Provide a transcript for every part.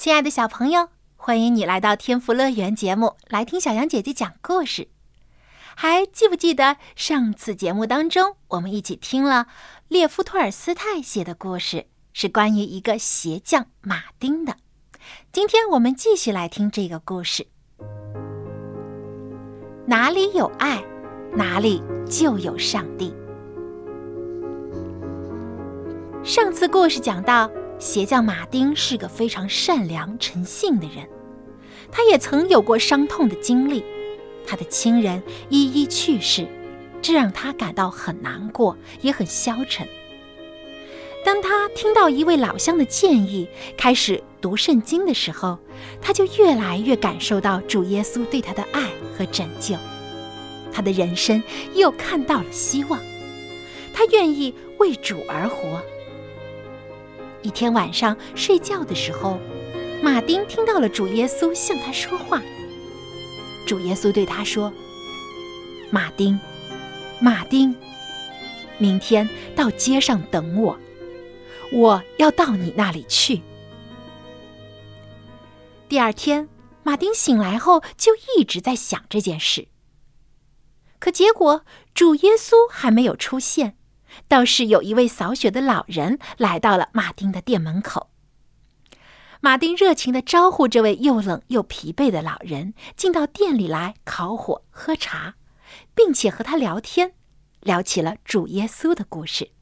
亲爱的小朋友，欢迎你来到天赋乐园节目，来听小羊姐姐讲故事。还记不记得上次节目当中，我们一起听了列夫·托尔斯泰写的故事，是关于一个鞋匠马丁的。今天我们继续来听这个故事。哪里有爱，哪里就有上帝。上次故事讲到。鞋匠马丁是个非常善良、诚信的人，他也曾有过伤痛的经历，他的亲人一一去世，这让他感到很难过，也很消沉。当他听到一位老乡的建议，开始读圣经的时候，他就越来越感受到主耶稣对他的爱和拯救，他的人生又看到了希望，他愿意为主而活。一天晚上睡觉的时候，马丁听到了主耶稣向他说话。主耶稣对他说：“马丁，马丁，明天到街上等我，我要到你那里去。”第二天，马丁醒来后就一直在想这件事。可结果，主耶稣还没有出现。倒是有一位扫雪的老人来到了马丁的店门口。马丁热情地招呼这位又冷又疲惫的老人进到店里来烤火喝茶，并且和他聊天，聊起了主耶稣的故事。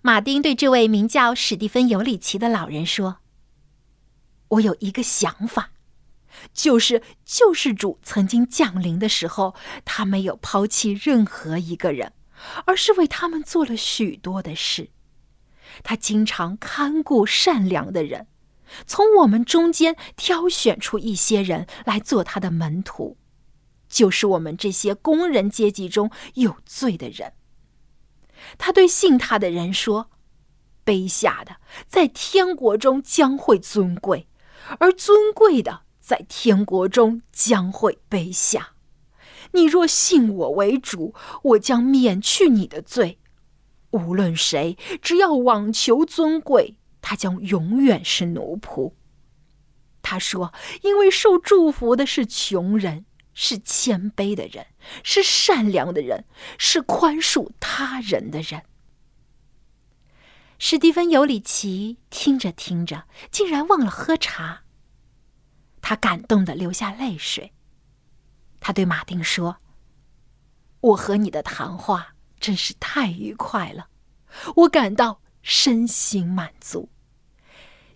马丁对这位名叫史蒂芬·尤里奇的老人说：“我有一个想法，就是救世主曾经降临的时候，他没有抛弃任何一个人。”而是为他们做了许多的事。他经常看顾善良的人，从我们中间挑选出一些人来做他的门徒，就是我们这些工人阶级中有罪的人。他对信他的人说：“卑下的在天国中将会尊贵，而尊贵的在天国中将会卑下。”你若信我为主，我将免去你的罪。无论谁，只要妄求尊贵，他将永远是奴仆。他说：“因为受祝福的是穷人，是谦卑的人，是善良的人，是宽恕他人的人。”史蒂芬·尤里奇听着听着，竟然忘了喝茶。他感动的流下泪水。他对马丁说：“我和你的谈话真是太愉快了，我感到身心满足。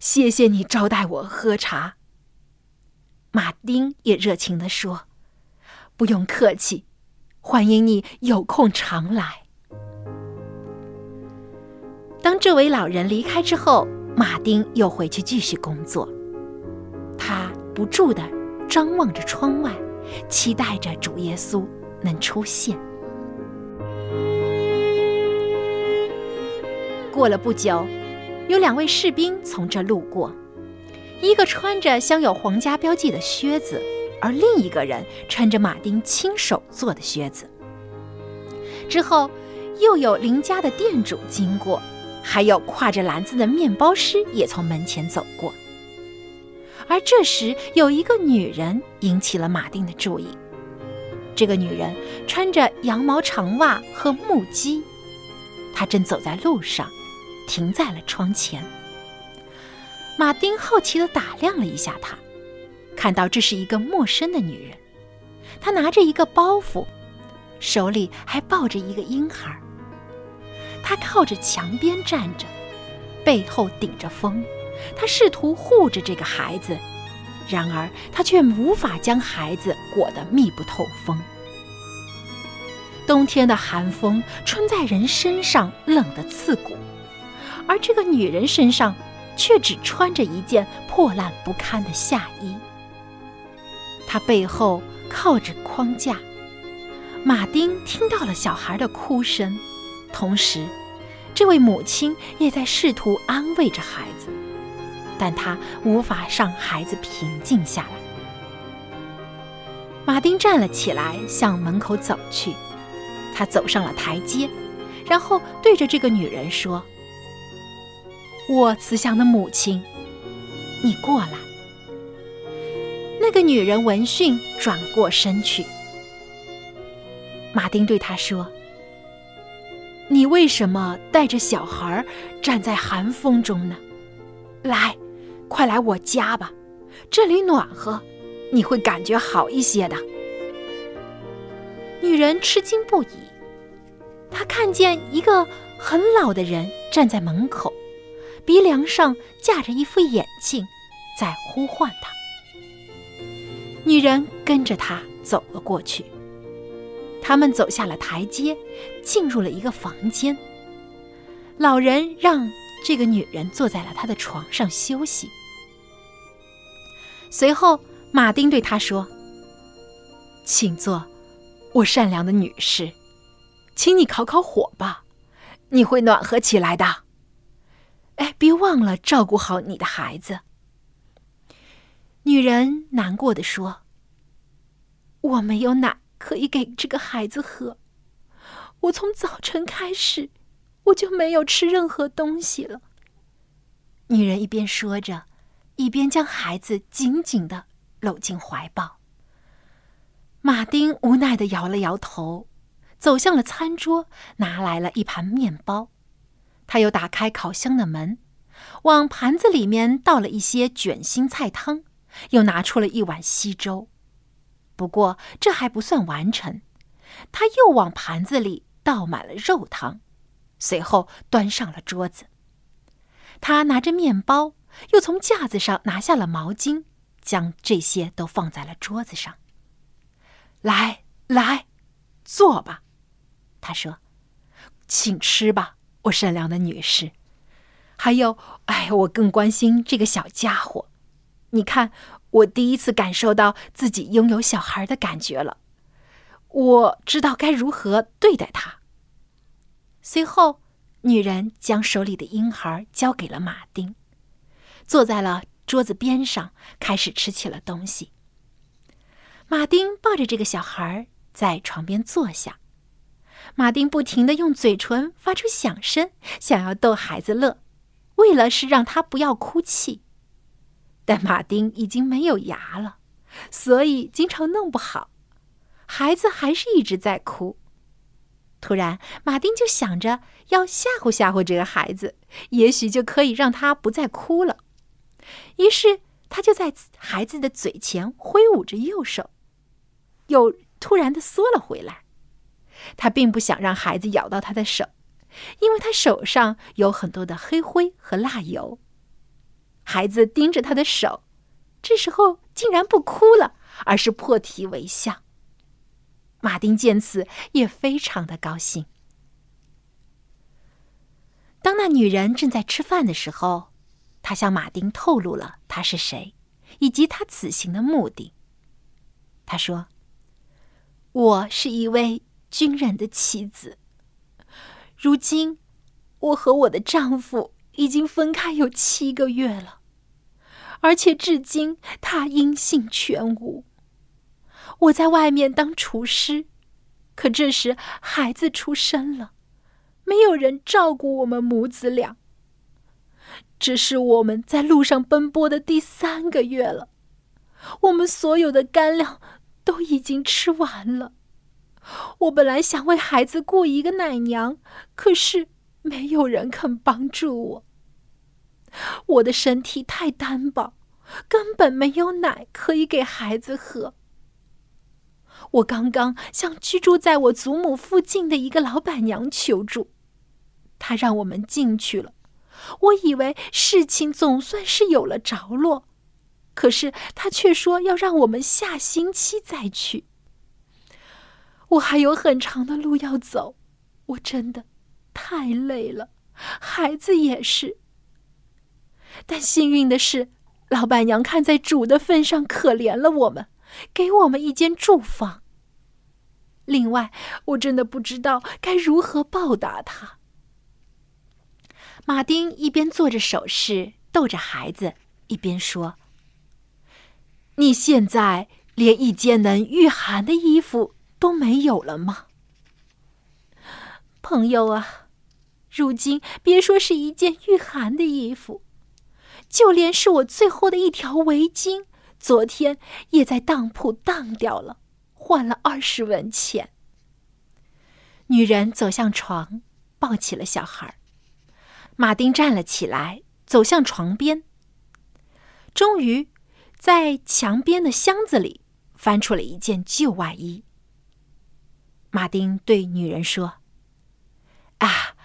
谢谢你招待我喝茶。”马丁也热情地说：“不用客气，欢迎你有空常来。”当这位老人离开之后，马丁又回去继续工作。他不住地张望着窗外。期待着主耶稣能出现。过了不久，有两位士兵从这路过，一个穿着镶有皇家标记的靴子，而另一个人穿着马丁亲手做的靴子。之后，又有邻家的店主经过，还有挎着篮子的面包师也从门前走过。而这时，有一个女人引起了马丁的注意。这个女人穿着羊毛长袜和木屐，她正走在路上，停在了窗前。马丁好奇地打量了一下她，看到这是一个陌生的女人。她拿着一个包袱，手里还抱着一个婴孩。她靠着墙边站着，背后顶着风。他试图护着这个孩子，然而他却无法将孩子裹得密不透风。冬天的寒风穿在人身上，冷得刺骨；而这个女人身上却只穿着一件破烂不堪的夏衣。他背后靠着框架。马丁听到了小孩的哭声，同时，这位母亲也在试图安慰着孩子，但他无法让孩子平静下来。马丁站了起来，向门口走去。他走上了台阶，然后对着这个女人说：“我慈祥的母亲，你过来。”那个女人闻讯转过身去。马丁对她说：“你为什么带着小孩站在寒风中呢？来，快来我家吧，这里暖和，你会感觉好一些的。”女人吃惊不已，她看见一个很老的人站在门口，鼻梁上架着一副眼镜，在呼唤她。女人跟着他走了过去。他们走下了台阶，进入了一个房间。老人让这个女人坐在了他的床上休息。随后，马丁对他说：“请坐，我善良的女士，请你烤烤火吧，你会暖和起来的。哎，别忘了照顾好你的孩子。”女人难过的说：“我没有奶。”可以给这个孩子喝。我从早晨开始，我就没有吃任何东西了。女人一边说着，一边将孩子紧紧的搂进怀抱。马丁无奈的摇了摇头，走向了餐桌，拿来了一盘面包。他又打开烤箱的门，往盘子里面倒了一些卷心菜汤，又拿出了一碗稀粥。不过这还不算完成，他又往盘子里倒满了肉汤，随后端上了桌子。他拿着面包，又从架子上拿下了毛巾，将这些都放在了桌子上。来来，坐吧，他说：“请吃吧，我善良的女士。还有，哎，我更关心这个小家伙，你看。”我第一次感受到自己拥有小孩的感觉了，我知道该如何对待他。随后，女人将手里的婴孩交给了马丁，坐在了桌子边上，开始吃起了东西。马丁抱着这个小孩在床边坐下，马丁不停的用嘴唇发出响声，想要逗孩子乐，为了是让他不要哭泣。但马丁已经没有牙了，所以经常弄不好，孩子还是一直在哭。突然，马丁就想着要吓唬吓唬这个孩子，也许就可以让他不再哭了。于是，他就在孩子的嘴前挥舞着右手，又突然的缩了回来。他并不想让孩子咬到他的手，因为他手上有很多的黑灰和蜡油。孩子盯着他的手，这时候竟然不哭了，而是破涕为笑。马丁见此也非常的高兴。当那女人正在吃饭的时候，她向马丁透露了她是谁，以及她此行的目的。她说：“我是一位军人的妻子，如今我和我的丈夫。”已经分开有七个月了，而且至今他音信全无。我在外面当厨师，可这时孩子出生了，没有人照顾我们母子俩。这是我们在路上奔波的第三个月了，我们所有的干粮都已经吃完了。我本来想为孩子雇一个奶娘，可是没有人肯帮助我。我的身体太单薄，根本没有奶可以给孩子喝。我刚刚向居住在我祖母附近的一个老板娘求助，她让我们进去了。我以为事情总算是有了着落，可是她却说要让我们下星期再去。我还有很长的路要走，我真的太累了，孩子也是。但幸运的是，老板娘看在主的份上可怜了我们，给我们一间住房。另外，我真的不知道该如何报答他。马丁一边做着手势逗着孩子，一边说：“你现在连一件能御寒的衣服都没有了吗？”朋友啊，如今别说是一件御寒的衣服，就连是我最后的一条围巾，昨天也在当铺当掉了，换了二十文钱。女人走向床，抱起了小孩。马丁站了起来，走向床边。终于，在墙边的箱子里翻出了一件旧外衣。马丁对女人说。啊，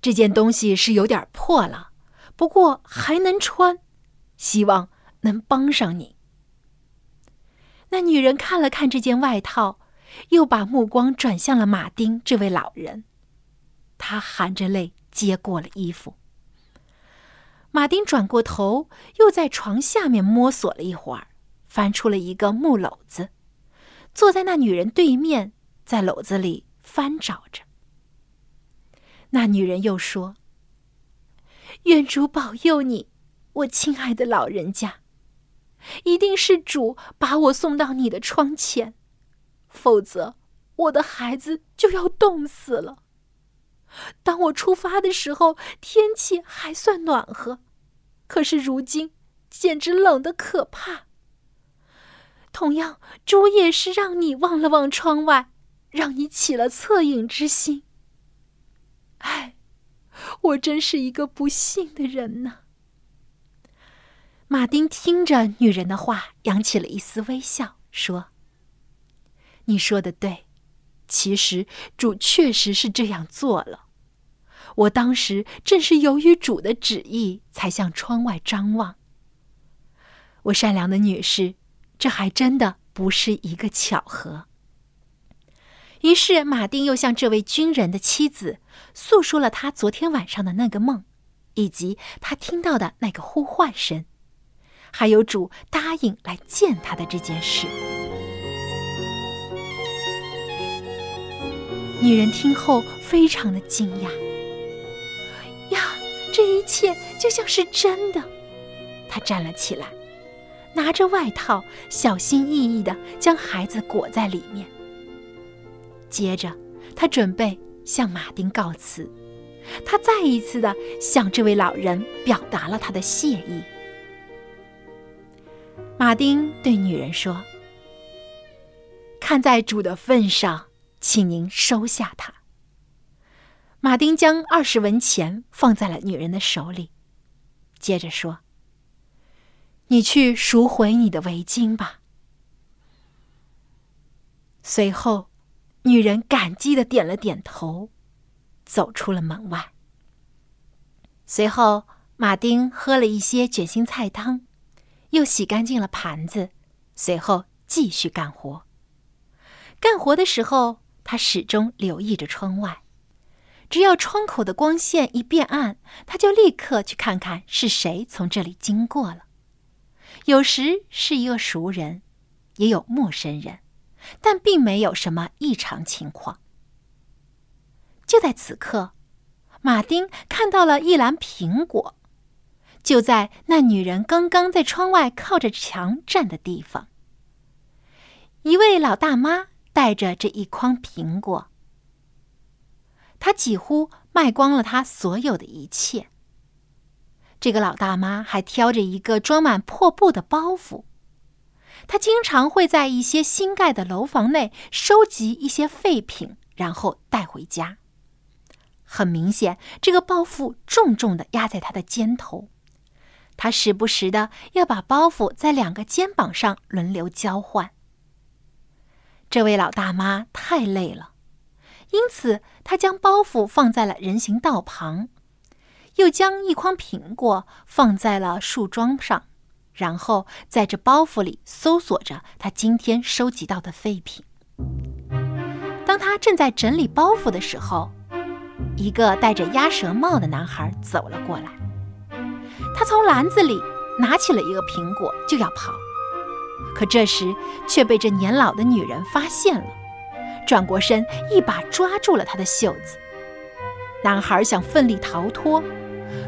这件东西是有点破了，不过还能穿，希望能帮上你。那女人看了看这件外套，又把目光转向了马丁这位老人，她含着泪接过了衣服。马丁转过头，又在床下面摸索了一会儿，翻出了一个木篓子，坐在那女人对面，在篓子里翻找着。那女人又说：“愿主保佑你，我亲爱的老人家。一定是主把我送到你的窗前，否则我的孩子就要冻死了。当我出发的时候，天气还算暖和，可是如今简直冷得可怕。同样，主也是让你望了望窗外，让你起了恻隐之心。”唉，我真是一个不幸的人呢。马丁听着女人的话，扬起了一丝微笑，说：“你说的对，其实主确实是这样做了。我当时正是由于主的旨意，才向窗外张望。我善良的女士，这还真的不是一个巧合。”于是，马丁又向这位军人的妻子诉说了他昨天晚上的那个梦，以及他听到的那个呼唤声，还有主答应来见他的这件事。女人听后非常的惊讶，呀，这一切就像是真的。她站了起来，拿着外套，小心翼翼的将孩子裹在里面。接着，他准备向马丁告辞。他再一次的向这位老人表达了他的谢意。马丁对女人说：“看在主的份上，请您收下它。”马丁将二十文钱放在了女人的手里，接着说：“你去赎回你的围巾吧。”随后。女人感激的点了点头，走出了门外。随后，马丁喝了一些卷心菜汤，又洗干净了盘子，随后继续干活。干活的时候，他始终留意着窗外，只要窗口的光线一变暗，他就立刻去看看是谁从这里经过了。有时是一个熟人，也有陌生人。但并没有什么异常情况。就在此刻，马丁看到了一篮苹果，就在那女人刚刚在窗外靠着墙站的地方。一位老大妈带着这一筐苹果，她几乎卖光了她所有的一切。这个老大妈还挑着一个装满破布的包袱。她经常会在一些新盖的楼房内收集一些废品，然后带回家。很明显，这个包袱重重的压在她的肩头。他时不时的要把包袱在两个肩膀上轮流交换。这位老大妈太累了，因此她将包袱放在了人行道旁，又将一筐苹果放在了树桩上。然后在这包袱里搜索着他今天收集到的废品。当他正在整理包袱的时候，一个戴着鸭舌帽的男孩走了过来。他从篮子里拿起了一个苹果，就要跑，可这时却被这年老的女人发现了，转过身一把抓住了他的袖子。男孩想奋力逃脱，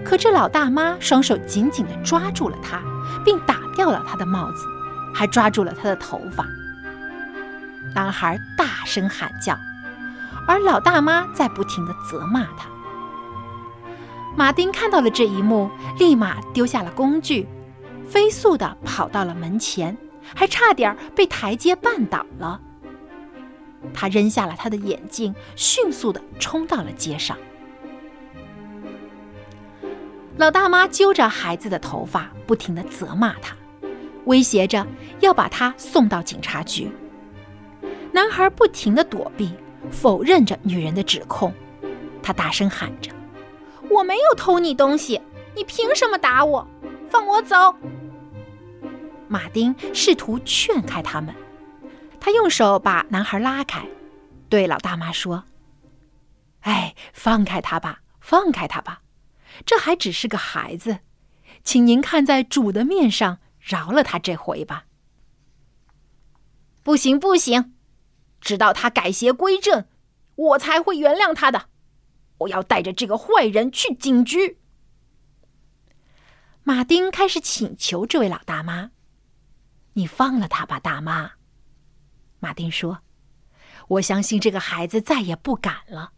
可这老大妈双手紧紧地抓住了他，并打掉了他的帽子，还抓住了他的头发。男孩大声喊叫，而老大妈在不停地责骂他。马丁看到了这一幕，立马丢下了工具，飞速地跑到了门前，还差点被台阶绊倒了。他扔下了他的眼镜，迅速地冲到了街上。老大妈揪着孩子的头发，不停地责骂他，威胁着要把他送到警察局。男孩不停地躲避，否认着女人的指控。他大声喊着。我没有偷你东西，你凭什么打我？放我走！马丁试图劝开他们，他用手把男孩拉开，对老大妈说：“哎，放开他吧，放开他吧，这还只是个孩子，请您看在主的面上饶了他这回吧。”不行，不行，直到他改邪归正，我才会原谅他的。我要带着这个坏人去警局。马丁开始请求这位老大妈：“你放了他吧，大妈。”马丁说：“我相信这个孩子再也不敢了，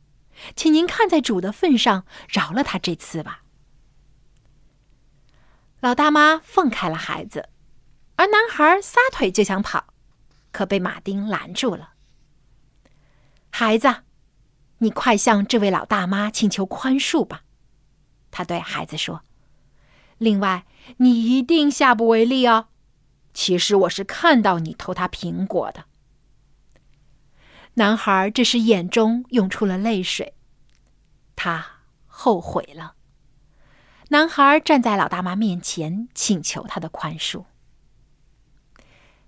请您看在主的份上，饶了他这次吧。”老大妈放开了孩子，而男孩撒腿就想跑，可被马丁拦住了。孩子。你快向这位老大妈请求宽恕吧，他对孩子说。另外，你一定下不为例哦。其实我是看到你偷他苹果的。男孩这时眼中涌出了泪水，他后悔了。男孩站在老大妈面前，请求他的宽恕。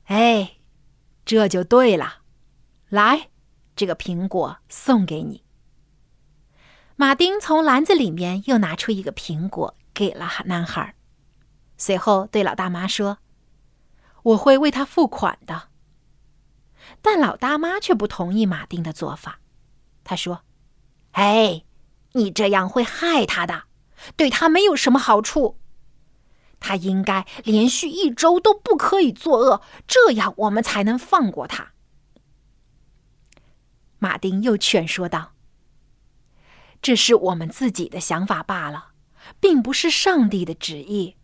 哎，这就对了，来。这个苹果送给你。马丁从篮子里面又拿出一个苹果，给了男孩，随后对老大妈说：“我会为他付款的。”但老大妈却不同意马丁的做法。他说：“哎，你这样会害他的，对他没有什么好处。他应该连续一周都不可以作恶，这样我们才能放过他。”马丁又劝说道：“这是我们自己的想法罢了，并不是上帝的旨意。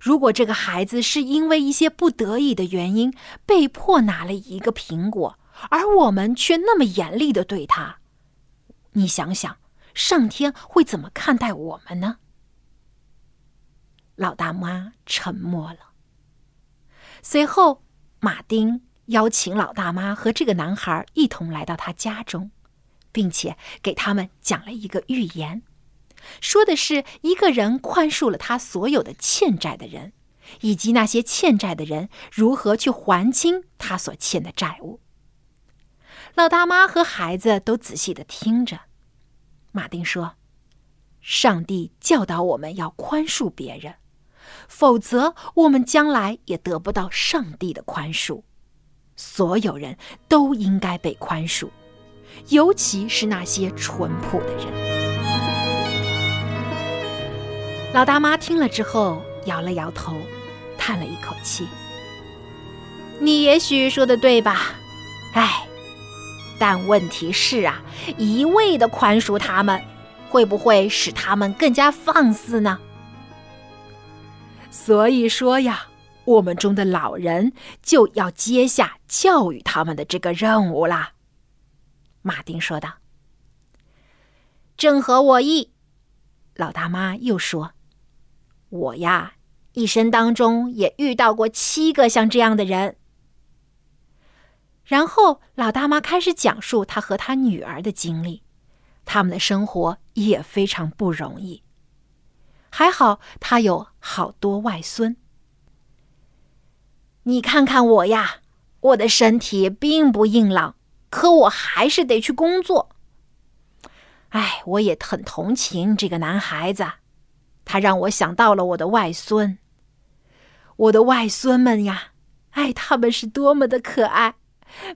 如果这个孩子是因为一些不得已的原因被迫拿了一个苹果，而我们却那么严厉的对他，你想想，上天会怎么看待我们呢？”老大妈沉默了。随后，马丁。邀请老大妈和这个男孩一同来到他家中，并且给他们讲了一个寓言，说的是一个人宽恕了他所有的欠债的人，以及那些欠债的人如何去还清他所欠的债务。老大妈和孩子都仔细的听着。马丁说：“上帝教导我们要宽恕别人，否则我们将来也得不到上帝的宽恕。”所有人都应该被宽恕，尤其是那些淳朴的人。老大妈听了之后摇了摇头，叹了一口气：“你也许说的对吧？哎，但问题是啊，一味的宽恕他们，会不会使他们更加放肆呢？所以说呀。”我们中的老人就要接下教育他们的这个任务啦。”马丁说道。“正合我意。”老大妈又说，“我呀，一生当中也遇到过七个像这样的人。”然后老大妈开始讲述她和她女儿的经历，他们的生活也非常不容易。还好她有好多外孙。你看看我呀，我的身体并不硬朗，可我还是得去工作。哎，我也很同情这个男孩子，他让我想到了我的外孙。我的外孙们呀，哎，他们是多么的可爱，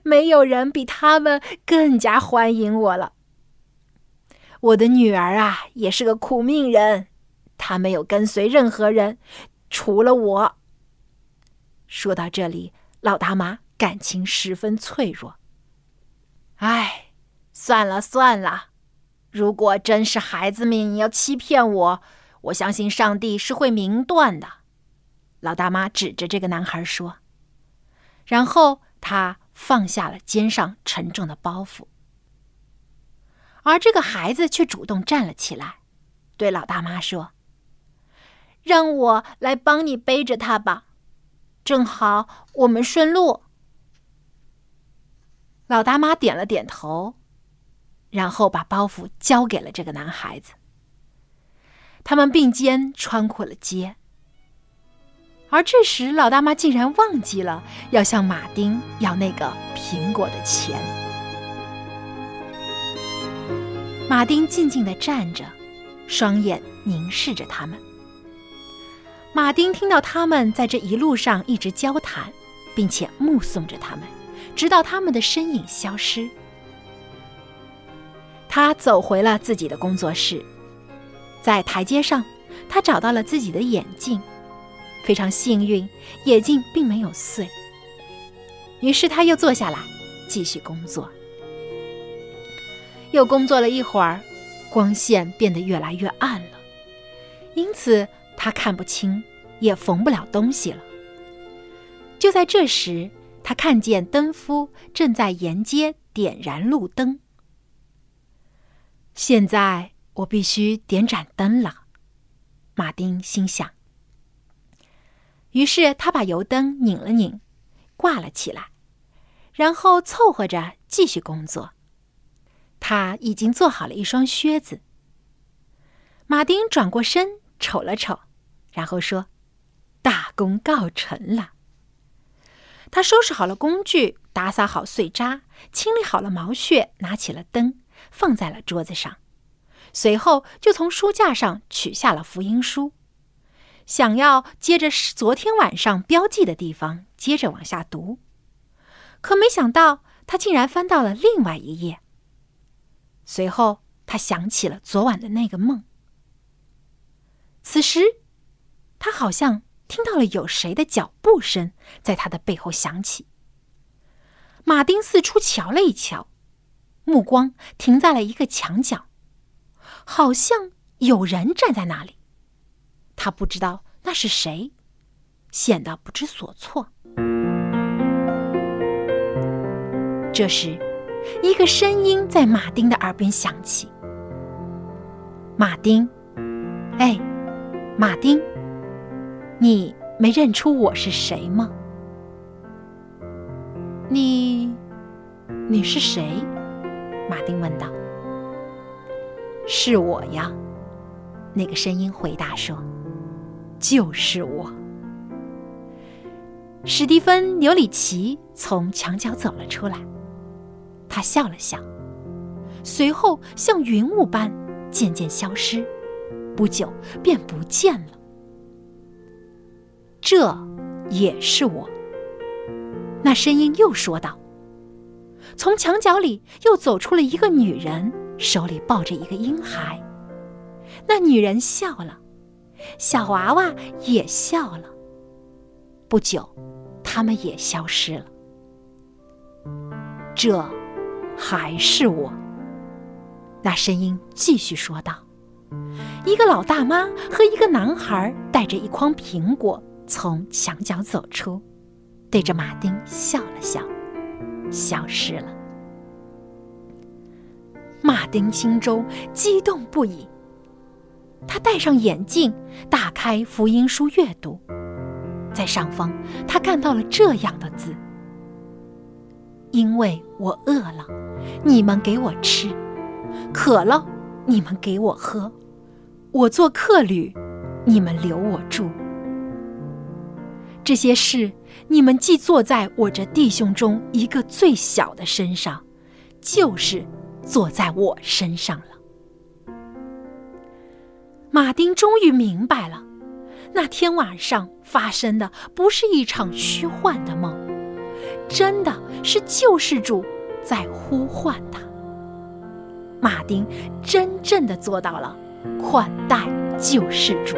没有人比他们更加欢迎我了。我的女儿啊，也是个苦命人，她没有跟随任何人，除了我。说到这里，老大妈感情十分脆弱。哎，算了算了，如果真是孩子们要欺骗我，我相信上帝是会明断的。老大妈指着这个男孩说，然后他放下了肩上沉重的包袱。而这个孩子却主动站了起来，对老大妈说：“让我来帮你背着他吧，正好我们顺路。”老大妈点了点头，然后把包袱交给了这个男孩子。他们并肩穿过了街，而这时老大妈竟然忘记了要向马丁要那个苹果的钱。马丁静静地站着，双眼凝视着他们。马丁听到他们在这一路上一直交谈，并且目送着他们，直到他们的身影消失。他走回了自己的工作室，在台阶上，他找到了自己的眼镜，非常幸运，眼镜并没有碎。于是他又坐下来，继续工作。又工作了一会儿，光线变得越来越暗了，因此他看不清，也缝不了东西了。就在这时，他看见灯夫正在沿街点燃路灯。现在我必须点盏灯了，马丁心想。于是他把油灯拧了拧，挂了起来，然后凑合着继续工作。他已经做好了一双靴子。马丁转过身瞅了瞅，然后说：“大功告成了。”他收拾好了工具，打扫好碎渣，清理好了毛屑，拿起了灯，放在了桌子上，随后就从书架上取下了福音书，想要接着昨天晚上标记的地方接着往下读，可没想到他竟然翻到了另外一页。随后，他想起了昨晚的那个梦。此时，他好像听到了有谁的脚步声在他的背后响起。马丁四处瞧了一瞧，目光停在了一个墙角，好像有人站在那里。他不知道那是谁，显得不知所措。这时。一个声音在马丁的耳边响起：“马丁，哎，马丁，你没认出我是谁吗？你，你是谁？”马丁问道。“是我呀。”那个声音回答说，“就是我。”史蒂芬·纽里奇从墙角走了出来。他笑了笑，随后像云雾般渐渐消失，不久便不见了。这也是我。那声音又说道：“从墙角里又走出了一个女人，手里抱着一个婴孩。那女人笑了，小娃娃也笑了。不久，他们也消失了。这。”还是我。那声音继续说道：“一个老大妈和一个男孩带着一筐苹果从墙角走出，对着马丁笑了笑，消失了。”马丁心中激动不已。他戴上眼镜，打开福音书阅读，在上方，他看到了这样的字。因为我饿了，你们给我吃；渴了，你们给我喝；我做客旅，你们留我住。这些事，你们既做在我这弟兄中一个最小的身上，就是做在我身上了。马丁终于明白了，那天晚上发生的不是一场虚幻的梦，真的是救世主在呼唤他。马丁真正的做到了款待救世主。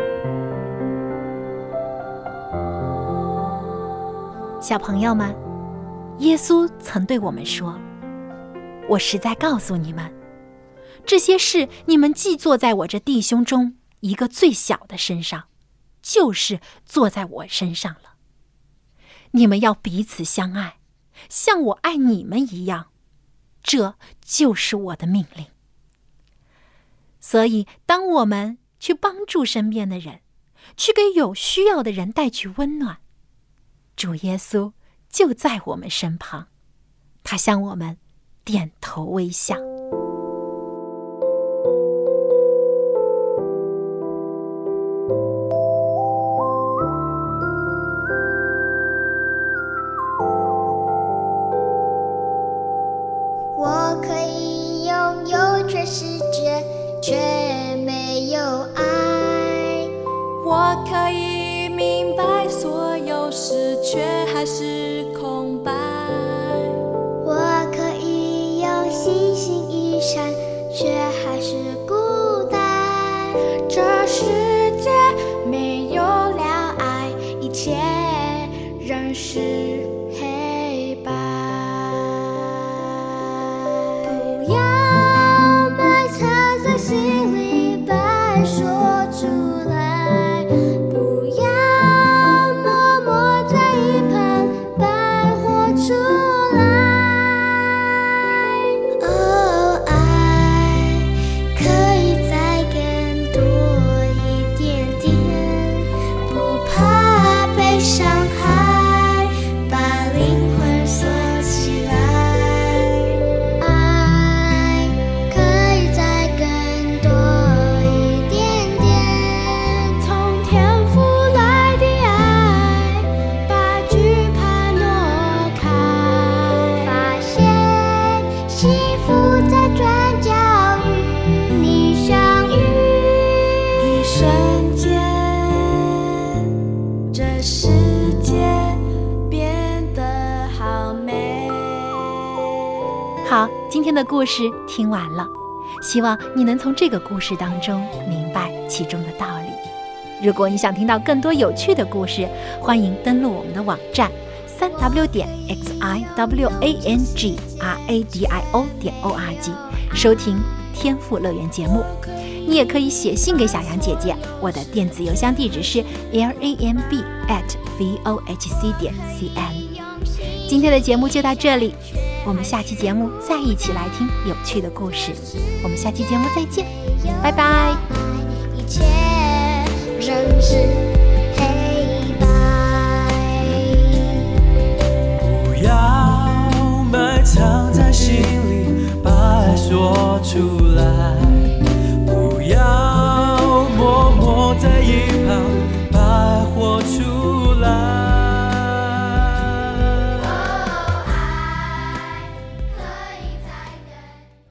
小朋友们，耶稣曾对我们说：“我实在告诉你们，这些事你们既做在我这弟兄中一个最小的身上，就是做在我身上了。你们要彼此相爱，像我爱你们一样，这就是我的命令。所以，当我们去帮助身边的人，去给有需要的人带去温暖。”主耶稣就在我们身旁，他向我们点头微笑。故事听完了，希望你能从这个故事当中明白其中的道理。如果你想听到更多有趣的故事，欢迎登录我们的网站三 w 点 x i w a n g r a d i o 点 o r g，收听天赋乐园节目。你也可以写信给小杨姐姐，我的电子邮箱地址是 l a m b at v o h c 点 c n。今天的节目就到这里，我们下期节目再一起来听有趣的故事。我们下期节目再见。拜拜。一切仍是黑白不要埋藏在心里把爱说出来。